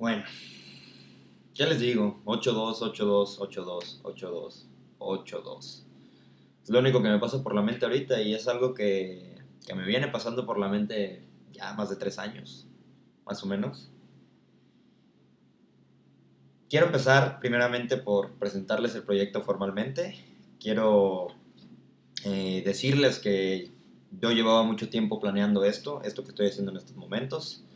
Bueno, ya les digo, 8-2, 8-2, 8-2, 8-2, 8-2. Es lo único que me pasa por la mente ahorita y es algo que, que me viene pasando por la mente ya más de tres años, más o menos. Quiero empezar primeramente por presentarles el proyecto formalmente. Quiero eh, decirles que yo llevaba mucho tiempo planeando esto, esto que estoy haciendo en estos momentos.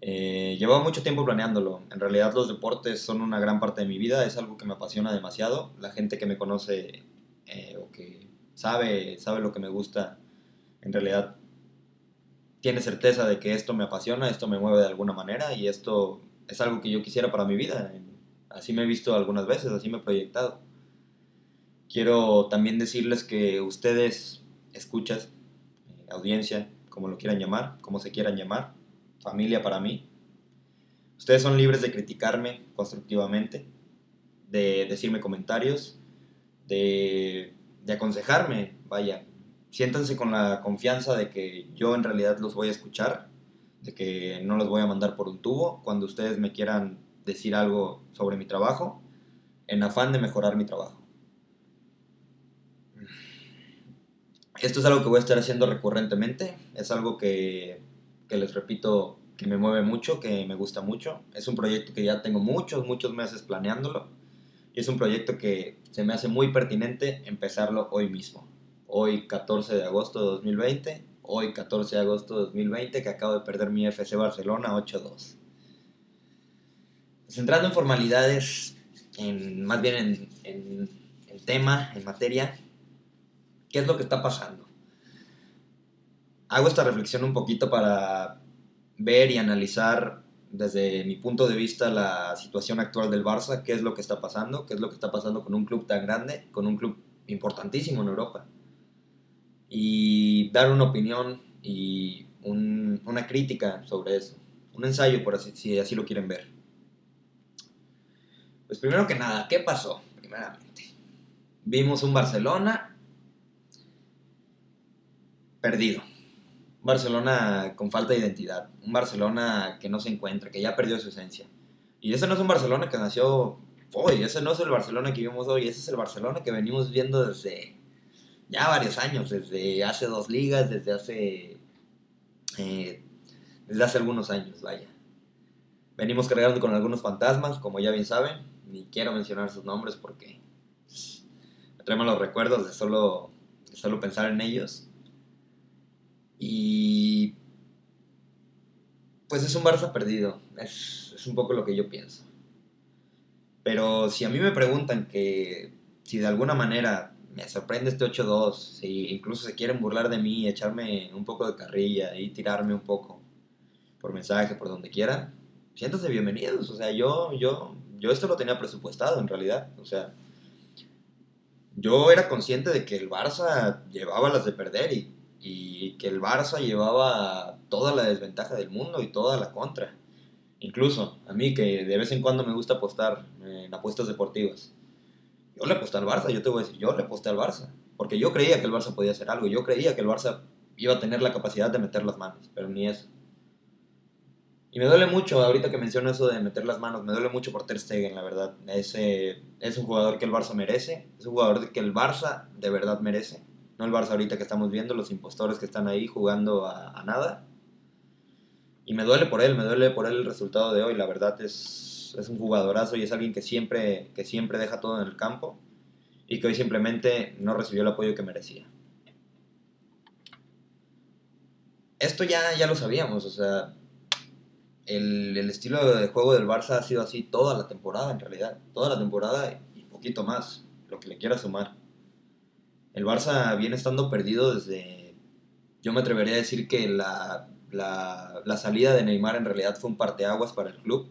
Eh, llevaba mucho tiempo planeándolo. En realidad los deportes son una gran parte de mi vida, es algo que me apasiona demasiado. La gente que me conoce eh, o que sabe, sabe lo que me gusta, en realidad tiene certeza de que esto me apasiona, esto me mueve de alguna manera y esto es algo que yo quisiera para mi vida. Así me he visto algunas veces, así me he proyectado. Quiero también decirles que ustedes, escuchas, eh, audiencia, como lo quieran llamar, como se quieran llamar, familia para mí, ustedes son libres de criticarme constructivamente, de decirme comentarios, de, de aconsejarme, vaya, siéntanse con la confianza de que yo en realidad los voy a escuchar, de que no los voy a mandar por un tubo. Cuando ustedes me quieran decir algo sobre mi trabajo, en afán de mejorar mi trabajo. Esto es algo que voy a estar haciendo recurrentemente, es algo que, que les repito que me mueve mucho, que me gusta mucho. Es un proyecto que ya tengo muchos, muchos meses planeándolo y es un proyecto que se me hace muy pertinente empezarlo hoy mismo. Hoy 14 de agosto de 2020, hoy 14 de agosto de 2020 que acabo de perder mi FC Barcelona 8-2. Centrando en formalidades, en, más bien en, en tema, en materia, ¿qué es lo que está pasando? Hago esta reflexión un poquito para ver y analizar desde mi punto de vista la situación actual del Barça, qué es lo que está pasando, qué es lo que está pasando con un club tan grande, con un club importantísimo en Europa. Y dar una opinión y un, una crítica sobre eso. Un ensayo, por así, si así lo quieren ver. Pues primero que nada, ¿qué pasó? Primeramente. Vimos un Barcelona perdido. Barcelona con falta de identidad. Un Barcelona que no se encuentra, que ya perdió su esencia. Y ese no es un Barcelona que nació hoy, ese no es el Barcelona que vimos hoy, ese es el Barcelona que venimos viendo desde ya varios años, desde hace dos ligas, desde hace, eh, desde hace algunos años, vaya. Venimos cargando con algunos fantasmas, como ya bien saben, ni quiero mencionar sus nombres porque pues, me traen los recuerdos de solo, de solo pensar en ellos. Y pues es un Barça perdido, es, es un poco lo que yo pienso. Pero si a mí me preguntan que si de alguna manera me sorprende este 8-2, si incluso se quieren burlar de mí, echarme un poco de carrilla y tirarme un poco por mensaje, por donde quieran, siéntanse bienvenidos. O sea, yo, yo, yo esto lo tenía presupuestado en realidad. O sea, yo era consciente de que el Barça llevaba las de perder y, y que el Barça llevaba toda la desventaja del mundo y toda la contra. Incluso a mí que de vez en cuando me gusta apostar en apuestas deportivas. Yo le aposté al Barça, yo te voy a decir, yo le aposté al Barça. Porque yo creía que el Barça podía hacer algo, yo creía que el Barça iba a tener la capacidad de meter las manos, pero ni eso. Y me duele mucho, ahorita que menciono eso de meter las manos, me duele mucho por Ter Stegen, la verdad. Ese es un jugador que el Barça merece, es un jugador que el Barça de verdad merece. No el Barça ahorita que estamos viendo, los impostores que están ahí jugando a, nada. Y me duele por él, me duele por él el resultado de hoy, la verdad es, es un jugadorazo y es alguien que siempre, que siempre deja todo en el campo y que hoy simplemente no recibió el apoyo que merecía. Esto ya, ya lo sabíamos, o sea, el, el, estilo de juego del Barça ha sido así toda la temporada, en realidad. Toda la temporada y poquito más, lo que le quiera sumar. El Barça viene estando perdido desde. Yo me atrevería a decir que la, la, salida de Neymar en realidad fue un parteaguas para el club.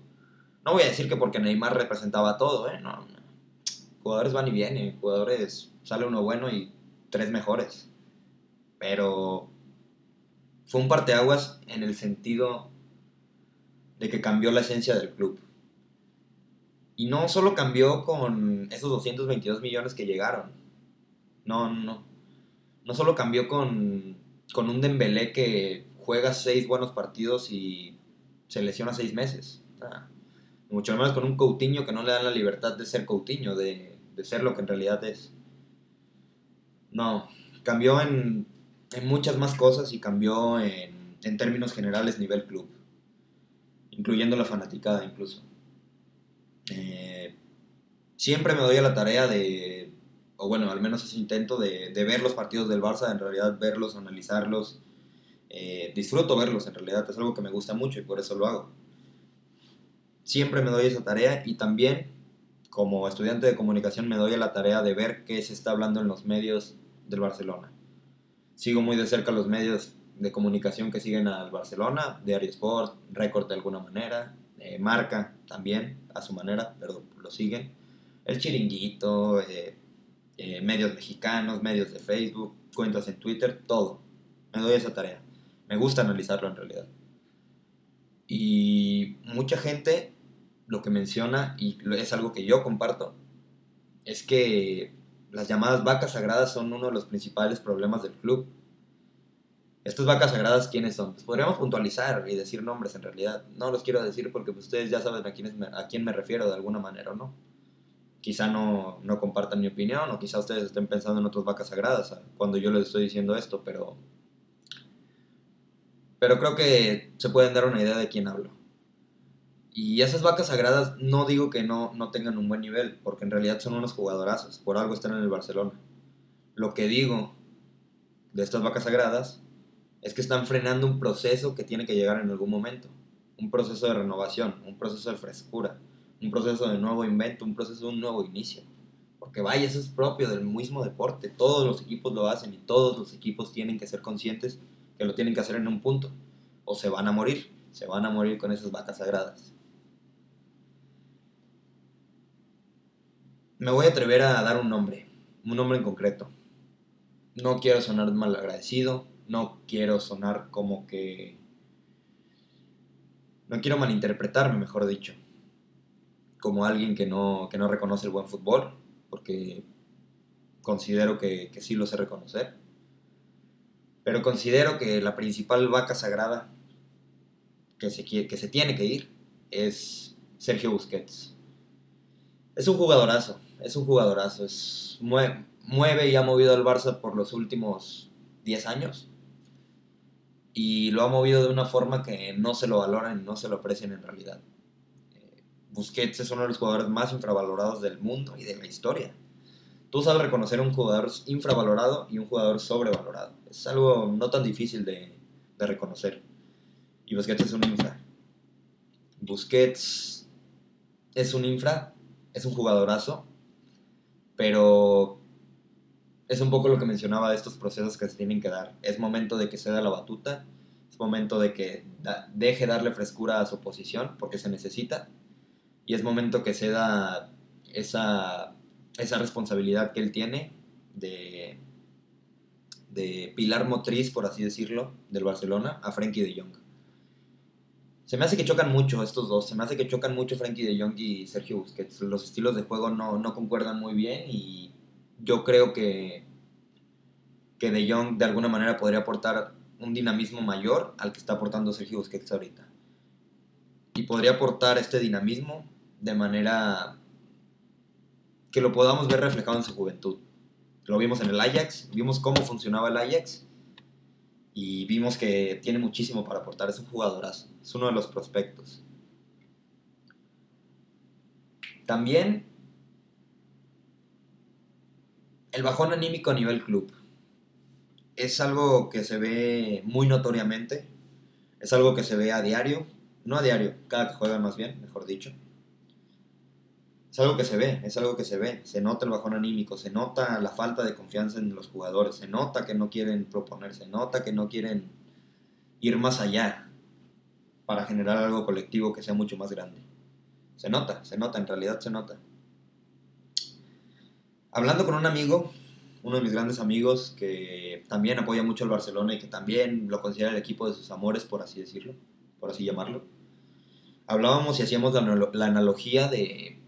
No voy a decir que porque Neymar representaba todo, ¿eh? No, no. Jugadores van y vienen, jugadores sale uno bueno y tres mejores. Pero fue un parteaguas en el sentido de que cambió la esencia del club. Y no solo cambió con esos 222 millones que llegaron. No, no. No solo cambió con, con un Dembélé que juega seis buenos partidos y se lesiona seis meses. Mucho menos con un Coutinho que no le dan la libertad de ser Coutinho, de, de ser lo que en realidad es. No, cambió en, en muchas más cosas y cambió en, en términos generales nivel club, incluyendo la fanaticada incluso. Eh, siempre me doy a la tarea de, o bueno, al menos ese intento de, de ver los partidos del Barça, en realidad verlos, analizarlos. Eh, disfruto verlos, en realidad es algo que me gusta mucho y por eso lo hago. Siempre me doy esa tarea y también como estudiante de comunicación me doy a la tarea de ver qué se está hablando en los medios del Barcelona. Sigo muy de cerca los medios de comunicación que siguen al Barcelona, Diario Sport, Record de alguna manera, eh, Marca también a su manera, pero lo siguen. El Chiringuito, eh, eh, medios mexicanos, medios de Facebook, cuentas en Twitter, todo. Me doy esa tarea. Me gusta analizarlo en realidad. Y mucha gente lo que menciona, y es algo que yo comparto, es que las llamadas vacas sagradas son uno de los principales problemas del club. Estas vacas sagradas, ¿quiénes son? Pues podríamos puntualizar y decir nombres en realidad. No los quiero decir porque pues, ustedes ya saben a, quiénes me, a quién me refiero de alguna manera o no. Quizá no, no compartan mi opinión o quizá ustedes estén pensando en otras vacas sagradas cuando yo les estoy diciendo esto, pero... Pero creo que se pueden dar una idea de quién hablo. Y esas vacas sagradas no digo que no, no tengan un buen nivel, porque en realidad son unos jugadorazos, por algo están en el Barcelona. Lo que digo de estas vacas sagradas es que están frenando un proceso que tiene que llegar en algún momento. Un proceso de renovación, un proceso de frescura, un proceso de nuevo invento, un proceso de un nuevo inicio. Porque vaya, eso es propio del mismo deporte. Todos los equipos lo hacen y todos los equipos tienen que ser conscientes que lo tienen que hacer en un punto. O se van a morir, se van a morir con esas vacas sagradas. Me voy a atrever a dar un nombre, un nombre en concreto. No quiero sonar mal agradecido, no quiero sonar como que... No quiero malinterpretarme, mejor dicho, como alguien que no, que no reconoce el buen fútbol, porque considero que, sí lo sé reconocer. Pero considero que la principal vaca sagrada que se, que se tiene que ir es Sergio Busquets. Es un jugadorazo, es un jugadorazo, es, mueve, mueve y ha movido al Barça por los últimos 10 años. Y lo ha movido de una forma que no se lo valoran, no se lo aprecian en realidad. Busquets es uno de los jugadores más infravalorados del mundo y de la historia. Tú sabes reconocer un jugador infravalorado y un jugador sobrevalorado. Es algo no tan difícil de, de reconocer. Y Busquets es un infra. Busquets es un infra, es un jugadorazo, pero es un poco lo que mencionaba de estos procesos que se tienen que dar. Es momento de que se da la batuta, es momento de que deje darle frescura a su posición porque se necesita y es momento que se da esa, esa responsabilidad que él tiene de, de pilar motriz, por así decirlo, del Barcelona a Frankie de Jong. Se me hace que chocan mucho estos dos, se me hace que chocan mucho Frankie de Jong y Sergio Busquets. Los estilos de juego no, no concuerdan muy bien y yo creo que, que De Jong de alguna manera podría aportar un dinamismo mayor al que está aportando Sergio Busquets ahorita. Y podría aportar este dinamismo de manera que lo podamos ver reflejado en su juventud. Lo vimos en el Ajax, vimos cómo funcionaba el Ajax y vimos que tiene muchísimo para aportar. Es un jugadorazo, es uno de los prospectos. También el bajón anímico a nivel club es algo que se ve muy notoriamente, es algo que se ve a diario, no a diario, cada que juegan más bien, mejor dicho. Es algo que se ve, es algo que se ve, se nota el bajón anímico, se nota la falta de confianza en los jugadores, se nota que no quieren proponer, se nota que no quieren ir más allá para generar algo colectivo que sea mucho más grande. Se nota, se nota, en realidad se nota. Hablando con un amigo, uno de mis grandes amigos que también apoya mucho al Barcelona y que también lo considera el equipo de sus amores, por así decirlo, por así llamarlo. Hablábamos y hacíamos la, la analogía de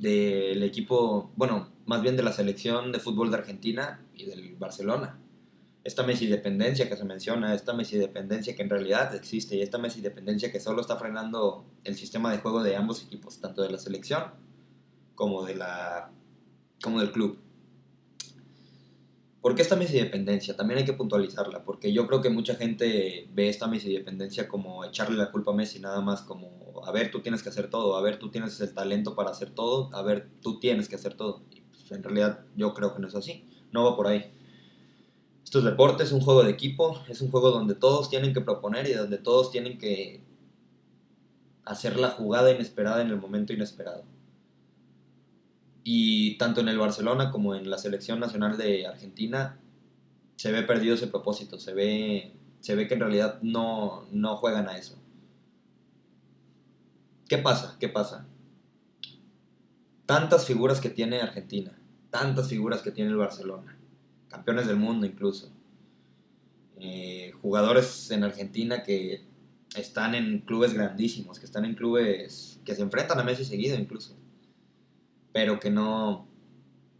del equipo, bueno, más bien de la selección de fútbol de Argentina y del Barcelona. esta Messi dependencia que se menciona, esta Messi dependencia que en realidad existe y esta Messi dependencia que solo está frenando el sistema de juego de ambos equipos, tanto de la selección como, de la, como del club. ¿Por qué esta Messi dependencia? También hay que puntualizarla, porque yo creo que mucha gente ve esta Messi dependencia como echarle la culpa a Messi, nada más como, a ver, tú tienes que hacer todo, a ver, tú tienes el talento para hacer todo, a ver, tú tienes que hacer todo. Y pues, en realidad yo creo que no es así, no va por ahí. Esto es deporte, es un juego de equipo, es un juego donde todos tienen que proponer y donde todos tienen que hacer la jugada inesperada en el momento inesperado. Y tanto en el Barcelona como en la selección nacional de Argentina se ve perdido ese propósito, se ve, se ve que en realidad no, no juegan a eso. ¿Qué pasa? ¿Qué pasa? Tantas figuras que tiene Argentina, tantas figuras que tiene el Barcelona campeones del mundo incluso. Eh, jugadores en Argentina que están en clubes grandísimos, que están en clubes que se enfrentan a Messi seguido incluso, pero que no,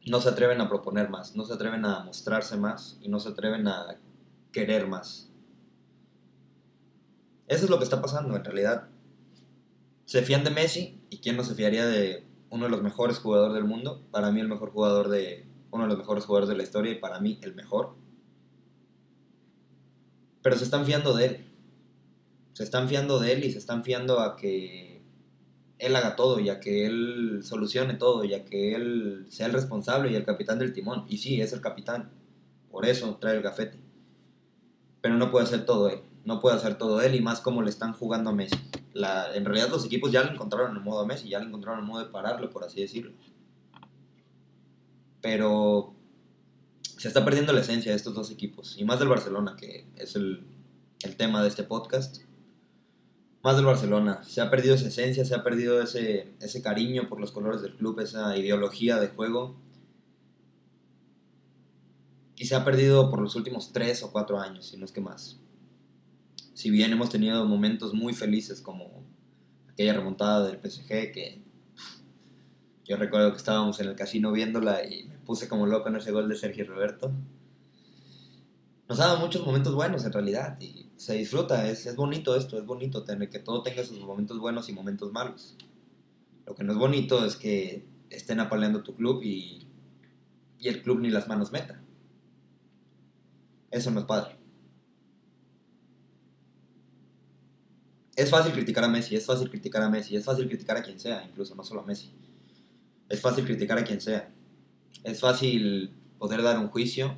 no se atreven a proponer más, no se atreven a mostrarse más y no se atreven a querer más. Eso es lo que está pasando en realidad. Se fían de Messi y quién no se fiaría de uno de los mejores jugadores del mundo, para mí el mejor jugador de, uno de los mejores jugadores de la historia y para mí el mejor. Pero se están fiando de él. Se están fiando de él y se están fiando a que él haga todo y a que él solucione todo y a que él sea el responsable y el capitán del timón. Y sí, es el capitán. Por eso trae el gafete. Pero no puede hacer todo él. No puede hacer todo él y más como le están jugando a Messi. En realidad los equipos ya le encontraron el modo a Messi, ya le encontraron el modo de pararlo, por así decirlo pero se está perdiendo la esencia de estos dos equipos, y más del Barcelona, que es el, tema de este podcast. Más del Barcelona, se ha perdido esa esencia, se ha perdido ese, ese cariño por los colores del club, esa ideología de juego. Y se ha perdido por los últimos tres o cuatro años, si no es que más. Si bien hemos tenido momentos muy felices como aquella remontada del PSG que yo recuerdo que estábamos en el casino viéndola y me puse como loco en ese gol de Sergio Roberto. Nos ha dado muchos momentos buenos en realidad y se disfruta, es, es bonito esto, es bonito tener que todo tenga sus momentos buenos y momentos malos. Lo que no es bonito es que estén apaleando tu club y, y el club ni las manos meta. Eso no es padre. Es fácil criticar a Messi, es fácil criticar a Messi, es fácil criticar a quien sea, incluso no solo a Messi. Es fácil criticar a quien sea. Es fácil poder dar un juicio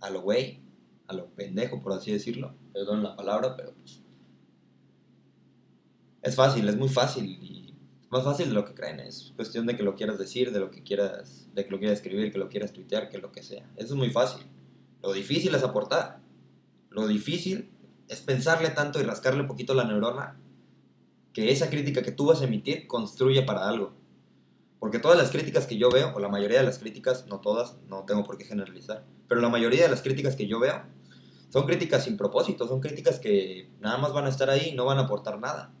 a lo güey, a lo pendejo, por así decirlo. Perdón la palabra, pero pues. Es fácil, es muy fácil y más fácil de lo que creen. Es cuestión de que lo quieras decir, de lo que quieras, de que lo quieras escribir, que lo quieras tuitear, que lo que sea. Eso es muy fácil. Lo difícil es aportar. Lo difícil es pensarle tanto y rascarle un poquito la neurona que esa crítica que tú vas a emitir construya para algo. Porque todas las críticas que yo veo, o la mayoría de las críticas, no todas, no tengo por qué generalizar, pero la mayoría de las críticas que yo veo son críticas sin propósito, son críticas que nada más van a estar ahí y no van a aportar nada.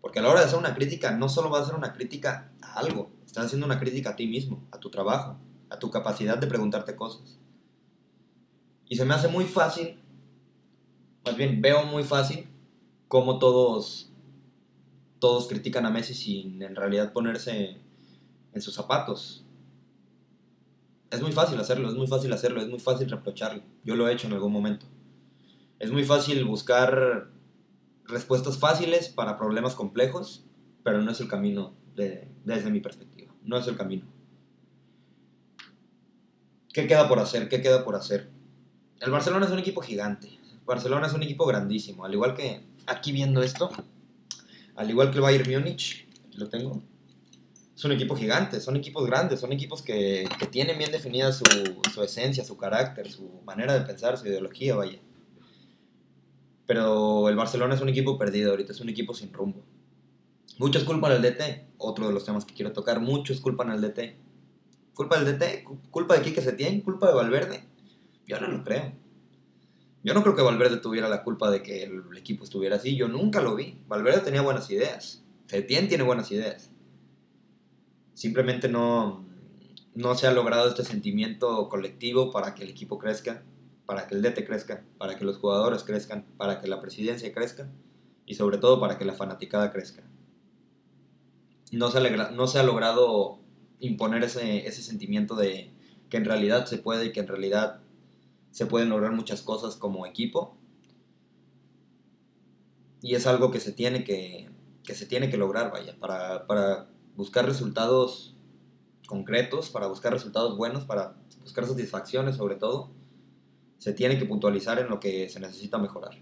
Porque a la hora de hacer una crítica, no solo vas a hacer una crítica a algo, estás haciendo una crítica a ti mismo, a tu trabajo, a tu capacidad de preguntarte cosas. Y se me hace muy fácil, más bien veo muy fácil cómo todos, todos critican a Messi sin en realidad ponerse en sus zapatos. Es muy fácil hacerlo, es muy fácil hacerlo, es muy fácil reprocharlo. Yo lo he hecho en algún momento. Es muy fácil buscar respuestas fáciles para problemas complejos, pero no es el camino desde mi perspectiva. No es el camino. ¿Qué queda por hacer? ¿Qué queda por hacer? El Barcelona es un equipo gigante. Barcelona es un equipo grandísimo. Al igual que aquí viendo esto, al igual que el Bayern Múnich, lo tengo, es un equipo gigante, son equipos grandes, son equipos que, tienen bien definida su, esencia, su carácter, su manera de pensar, su ideología, vaya. Pero el Barcelona es un equipo perdido ahorita, es un equipo sin rumbo. Muchos culpan al DT, otro de los temas que quiero tocar, muchos culpan al DT. ¿Culpa del DT? ¿Culpa de Quique Setién? ¿Culpa de Valverde? Yo no lo creo. Yo no creo que Valverde tuviera la culpa de que el equipo estuviera así, yo nunca lo vi. Valverde tenía buenas ideas, Setién tiene buenas ideas simplemente no, no se ha logrado este sentimiento colectivo para que el equipo crezca, para que el DT crezca, para que los jugadores crezcan, para que la presidencia crezca y sobre todo para que la fanaticada crezca. No se ha, logrado imponer ese, sentimiento de que en realidad se puede y que en realidad se pueden lograr muchas cosas como equipo. Y es algo que se tiene que, que se tiene que lograr, vaya, para, para buscar resultados concretos, para buscar resultados buenos, para buscar satisfacciones sobre todo se tiene que puntualizar en lo que se necesita mejorar.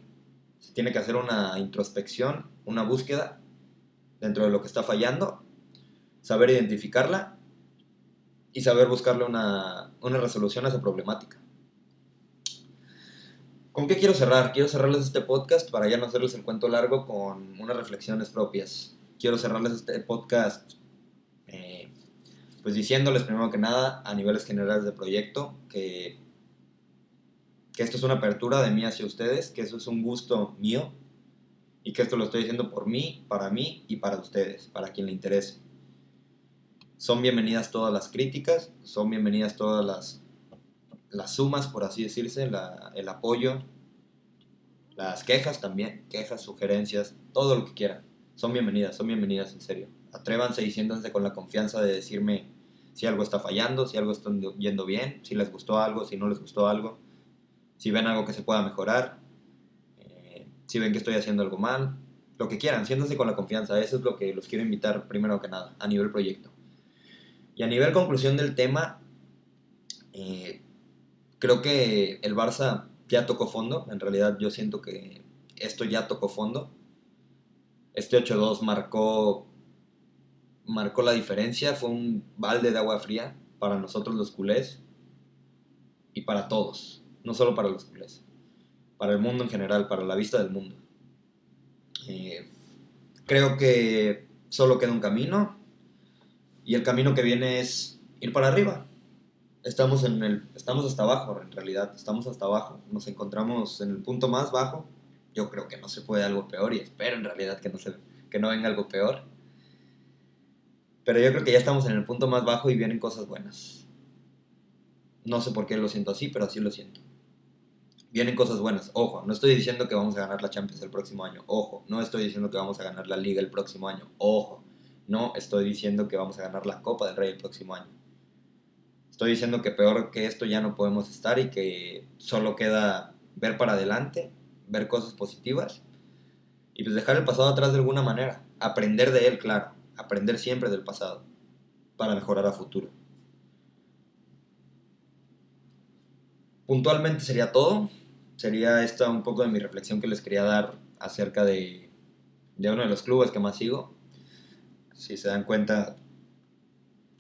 Se tiene que hacer una introspección, una búsqueda dentro de lo que está fallando, saber identificarla y saber buscarle una, resolución a esa problemática. ¿Con qué quiero cerrar? Quiero cerrarles este podcast para ya no hacerles el cuento largo con unas reflexiones propias. Quiero cerrarles este podcast eh, pues diciéndoles primero que nada a niveles generales de proyecto que que esto es una apertura de mí hacia ustedes, que eso es un gusto mío y que esto lo estoy diciendo por mí, para mí y para ustedes, para quien le interese. Son bienvenidas todas las críticas, son bienvenidas todas las, las sumas, por así decirse, el apoyo, las quejas también, quejas, sugerencias, todo lo que quieran. Son bienvenidas, son bienvenidas en serio. Atrévanse y siéntanse con la confianza de decirme si algo está fallando, si algo está yendo bien, si les gustó algo, si no les gustó algo si ven algo que se pueda mejorar, eh, si ven que estoy haciendo algo mal, lo que quieran, siéntanse con la confianza, eso es lo que los quiero invitar primero que nada, a nivel proyecto. Y a nivel conclusión del tema, eh, creo que el Barça ya tocó fondo, en realidad yo siento que esto ya tocó fondo. Este 8-2 marcó, marcó la diferencia, fue un balde de agua fría para nosotros los culés y para todos no solo para los culés, para el mundo en general, para la vista del mundo. Eh, creo que solo queda un camino y el camino que viene es ir para arriba. Estamos, en el, estamos hasta abajo, en realidad, estamos hasta abajo. Nos encontramos en el punto más bajo. Yo creo que no se puede algo peor y espero en realidad que no, se, que no venga algo peor. Pero yo creo que ya estamos en el punto más bajo y vienen cosas buenas. No sé por qué lo siento así, pero así lo siento vienen cosas buenas. Ojo, no estoy diciendo que vamos a ganar la Champions el próximo año. Ojo, no estoy diciendo que vamos a ganar la Liga el próximo año. Ojo, no estoy diciendo que vamos a ganar la Copa del Rey el próximo año. Estoy diciendo que peor que esto ya no podemos estar y que solo queda ver para adelante, ver cosas positivas y pues dejar el pasado atrás de alguna manera. Aprender de él, claro. Aprender siempre del pasado para mejorar a futuro. Puntualmente sería todo sería esta un poco de mi reflexión que les quería dar acerca de, de uno de los clubes que más sigo. Si se dan cuenta,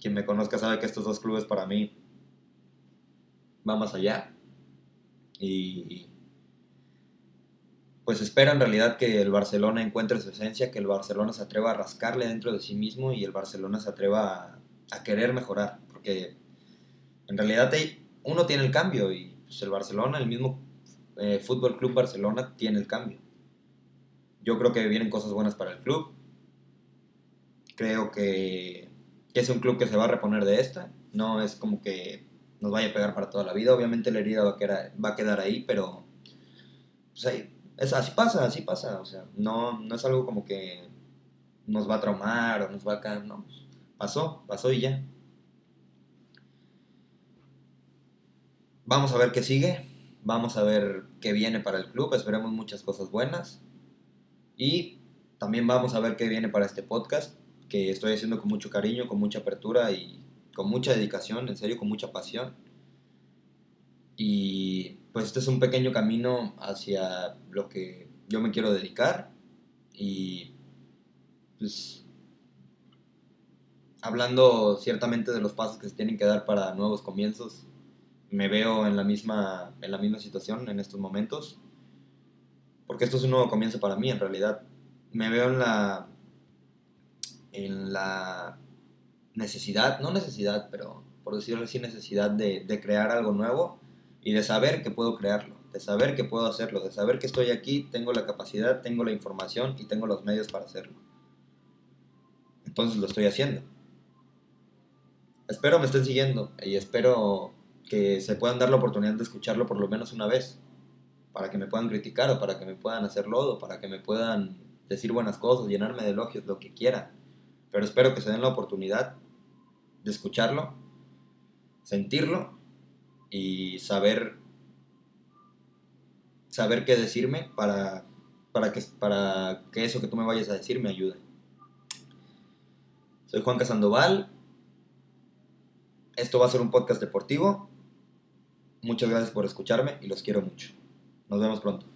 quien me conozca sabe que estos dos clubes para mí van más allá. Y pues espero en realidad que el Barcelona encuentre su esencia, que el Barcelona se atreva a rascarle dentro de sí mismo y el Barcelona se atreva a, querer mejorar. Porque en realidad uno tiene el cambio y pues el Barcelona, el mismo eh, Fútbol Club Barcelona tiene el cambio. Yo creo que vienen cosas buenas para el club. Creo que, es un club que se va a reponer de esta. No es como que nos vaya a pegar para toda la vida. Obviamente la herida va a quedar, ahí, pero pues es, así pasa, así pasa. O sea, no, no es algo como que nos va a traumar o nos va a caer. No, pues, pasó, pasó y ya. Vamos a ver qué sigue. Vamos a ver qué viene para el club, esperemos muchas cosas buenas. Y también vamos a ver qué viene para este podcast, que estoy haciendo con mucho cariño, con mucha apertura y con mucha dedicación, en serio, con mucha pasión. Y pues este es un pequeño camino hacia lo que yo me quiero dedicar. Y pues hablando ciertamente de los pasos que se tienen que dar para nuevos comienzos, me veo en la misma, en la misma situación en estos momentos. Porque esto es un nuevo comienzo para mí, en realidad. Me veo en la, en la necesidad, no necesidad, pero por decirlo así, necesidad de, de crear algo nuevo y de saber que puedo crearlo, de saber que puedo hacerlo, de saber que estoy aquí, tengo la capacidad, tengo la información y tengo los medios para hacerlo. Entonces lo estoy haciendo. Espero me estén siguiendo y espero que se puedan dar la oportunidad de escucharlo por lo menos una vez, para que me puedan criticar o para que me puedan hacer lodo, para que me puedan decir buenas cosas, llenarme de elogios, lo que quiera. Pero espero que se den la oportunidad de escucharlo, sentirlo y saber saber qué decirme para, para, que, para que eso que tú me vayas a decir me ayude. Soy Juan Casandoval. Esto va a ser un podcast deportivo. Muchas gracias por escucharme y los quiero mucho. Nos vemos pronto.